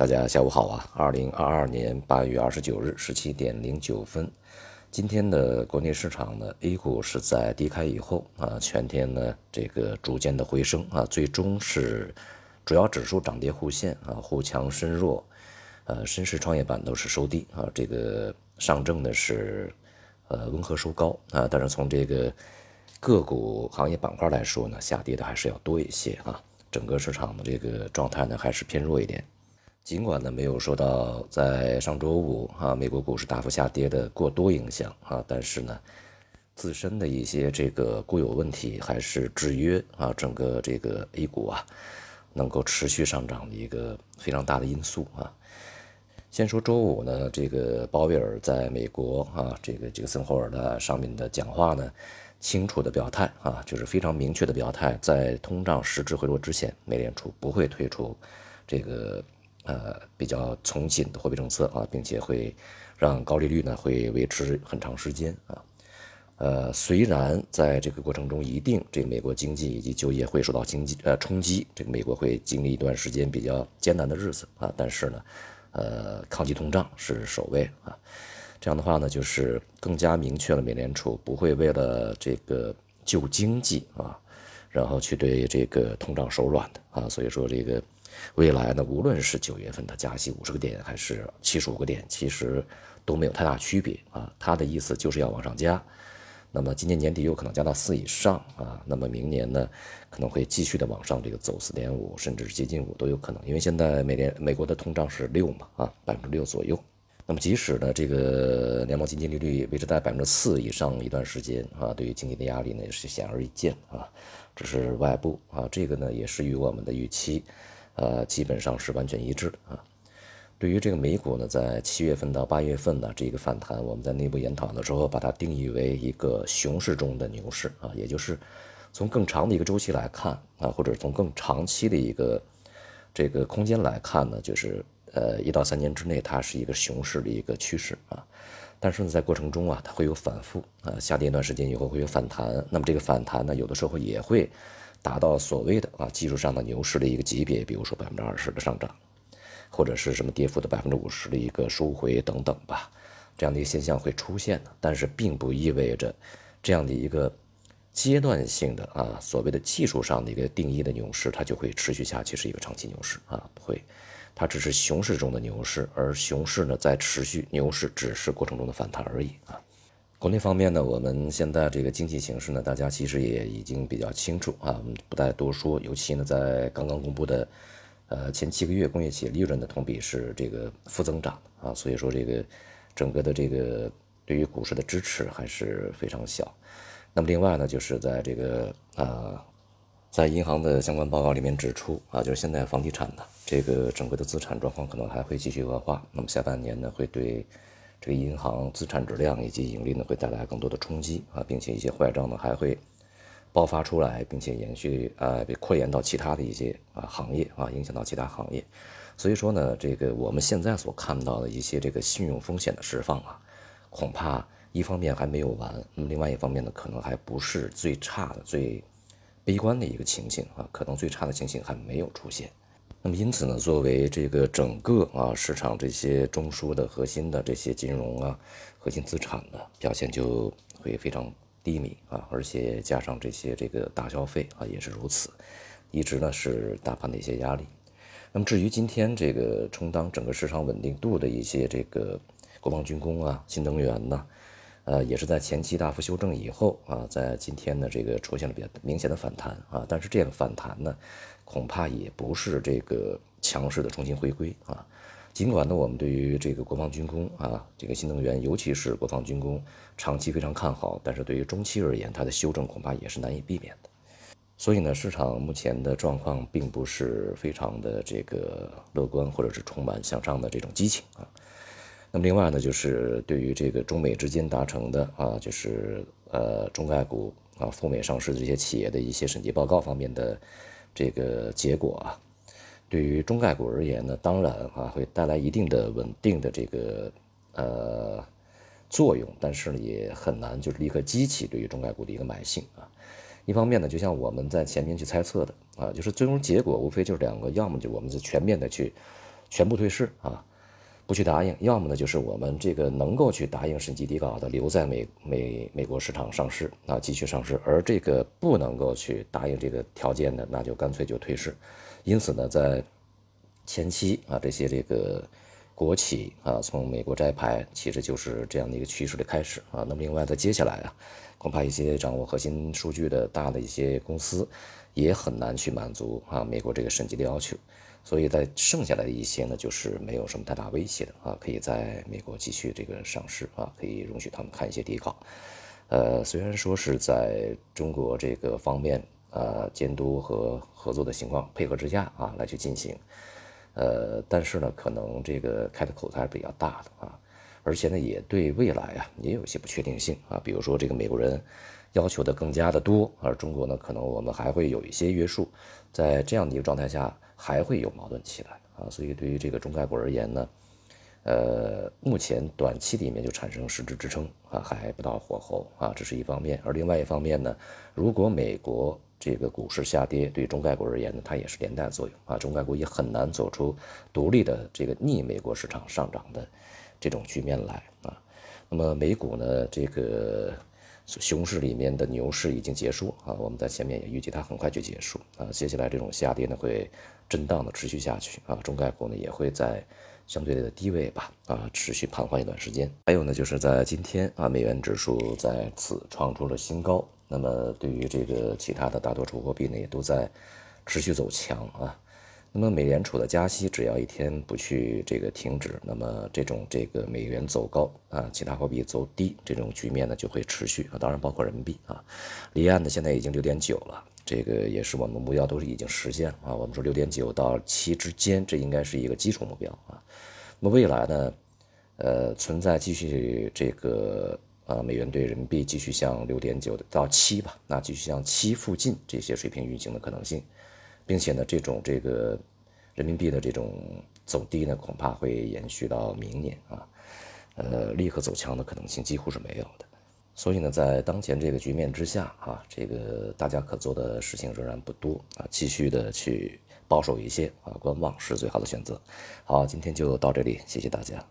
大家下午好啊！二零二二年八月二十九日十七点零九分，今天的国内市场呢，A 股是在低开以后啊，全天呢这个逐渐的回升啊，最终是主要指数涨跌互现啊，互强深弱，呃，深市创业板都是收低啊，这个上证呢是呃温和收高啊，但是从这个个股行业板块来说呢，下跌的还是要多一些啊，整个市场的这个状态呢还是偏弱一点。尽管呢没有受到在上周五啊美国股市大幅下跌的过多影响啊，但是呢自身的一些这个固有问题还是制约啊整个这个 A 股啊能够持续上涨的一个非常大的因素啊。先说周五呢，这个鲍威尔在美国啊这个这个森霍尔的上面的讲话呢，清楚的表态啊，就是非常明确的表态，在通胀实质回落之前，美联储不会退出这个。呃，比较从紧的货币政策啊，并且会让高利率呢会维持很长时间啊。呃，虽然在这个过程中，一定这个美国经济以及就业会受到经济呃冲击，这个美国会经历一段时间比较艰难的日子啊。但是呢，呃，抗击通胀是首位啊。这样的话呢，就是更加明确了美联储不会为了这个救经济啊，然后去对这个通胀手软的啊。所以说这个。未来呢，无论是九月份的加息五十个点，还是七十五个点，其实都没有太大区别啊。他的意思就是要往上加，那么今年年底有可能加到四以上啊。那么明年呢，可能会继续的往上这个走四点五，甚至是接近五都有可能。因为现在美联美国的通胀是六嘛啊，百分之六左右。那么即使呢这个联邦基金利率维持在百分之四以上一段时间啊，对于经济的压力呢也是显而易见啊。这是外部啊，这个呢也是与我们的预期。呃，基本上是完全一致的啊。对于这个美股呢，在七月份到八月份呢这个反弹，我们在内部研讨的时候，把它定义为一个熊市中的牛市啊，也就是从更长的一个周期来看啊，或者从更长期的一个这个空间来看呢，就是呃一到三年之内，它是一个熊市的一个趋势啊。但是呢，在过程中啊，它会有反复啊，下跌一段时间以后会有反弹，那么这个反弹呢，有的时候也会。达到所谓的啊技术上的牛市的一个级别，比如说百分之二十的上涨，或者是什么跌幅的百分之五十的一个收回等等吧，这样的一个现象会出现的。但是并不意味着这样的一个阶段性的啊所谓的技术上的一个定义的牛市，它就会持续下去是一个长期牛市啊，不会，它只是熊市中的牛市，而熊市呢在持续，牛市只是过程中的反弹而已啊。国内方面呢，我们现在这个经济形势呢，大家其实也已经比较清楚啊，我们不再多说。尤其呢，在刚刚公布的，呃，前七个月工业企业利润的同比是这个负增长啊，所以说这个整个的这个对于股市的支持还是非常小。那么另外呢，就是在这个啊，在银行的相关报告里面指出啊，就是现在房地产呢，这个整个的资产状况可能还会继续恶化。那么下半年呢，会对。这个银行资产质量以及盈利呢，会带来更多的冲击啊，并且一些坏账呢还会爆发出来，并且延续啊，被扩延到其他的一些啊行业啊，影响到其他行业。所以说呢，这个我们现在所看到的一些这个信用风险的释放啊，恐怕一方面还没有完，那么另外一方面呢，可能还不是最差的、最悲观的一个情形啊，可能最差的情形还没有出现。那么因此呢，作为这个整个啊市场这些中枢的核心的这些金融啊核心资产的表现就会非常低迷啊，而且加上这些这个大消费啊也是如此，一直呢是大盘的一些压力。那么至于今天这个充当整个市场稳定度的一些这个国防军工啊新能源呢，呃也是在前期大幅修正以后啊，在今天呢这个出现了比较明显的反弹啊，但是这个反弹呢。恐怕也不是这个强势的重新回归啊。尽管呢，我们对于这个国防军工啊，这个新能源，尤其是国防军工，长期非常看好，但是对于中期而言，它的修正恐怕也是难以避免的。所以呢，市场目前的状况并不是非常的这个乐观，或者是充满向上的这种激情啊。那么另外呢，就是对于这个中美之间达成的啊，就是呃中概股啊赴美上市的这些企业的一些审计报告方面的。这个结果啊，对于中概股而言呢，当然啊会带来一定的稳定的这个呃作用，但是呢也很难就是立刻激起对于中概股的一个买性啊。一方面呢，就像我们在前面去猜测的啊，就是最终结果无非就是两个，要么就我们是全面的去全部退市啊，不去答应；要么呢就是我们这个能够去答应审计底稿的，留在美美美国市场上市啊，继续上市；而这个不能够去答应这个条件的，那就干脆就退市。因此呢，在前期啊，这些这个国企啊，从美国摘牌，其实就是这样的一个趋势的开始啊。那么另外在接下来啊，恐怕一些掌握核心数据的大的一些公司，也很难去满足啊美国这个审计的要求。所以在剩下来的一些呢，就是没有什么太大威胁的啊，可以在美国继续这个上市啊，可以容许他们看一些底稿。呃，虽然说是在中国这个方面呃监督和合作的情况配合之下啊来去进行。呃，但是呢，可能这个开的口子还是比较大的啊，而且呢，也对未来啊也有一些不确定性啊。比如说，这个美国人要求的更加的多，而中国呢，可能我们还会有一些约束，在这样的一个状态下，还会有矛盾起来啊。所以，对于这个中概股而言呢，呃，目前短期里面就产生实质支撑啊，还不到火候啊，这是一方面。而另外一方面呢，如果美国这个股市下跌对中概股而言呢，它也是连带作用啊，中概股也很难走出独立的这个逆美国市场上涨的这种局面来啊。那么美股呢，这个熊市里面的牛市已经结束啊，我们在前面也预计它很快就结束啊，接下来这种下跌呢会震荡的持续下去啊，中概股呢也会在相对的低位吧啊持续盘桓一段时间。还有呢，就是在今天啊，美元指数再次创出了新高。那么对于这个其他的大多数货币呢，也都在持续走强啊。那么美联储的加息，只要一天不去这个停止，那么这种这个美元走高啊，其他货币走低这种局面呢就会持续啊。当然包括人民币啊，离岸的现在已经六点九了，这个也是我们目标都是已经实现啊。我们说六点九到七之间，这应该是一个基础目标啊。那么未来呢，呃，存在继续这个。呃，美元对人民币继续向六点九到七吧，那继续向七附近这些水平运行的可能性，并且呢，这种这个人民币的这种走低呢，恐怕会延续到明年啊，呃，立刻走强的可能性几乎是没有的。所以呢，在当前这个局面之下啊，这个大家可做的事情仍然不多啊，继续的去保守一些啊，观望是最好的选择。好，今天就到这里，谢谢大家。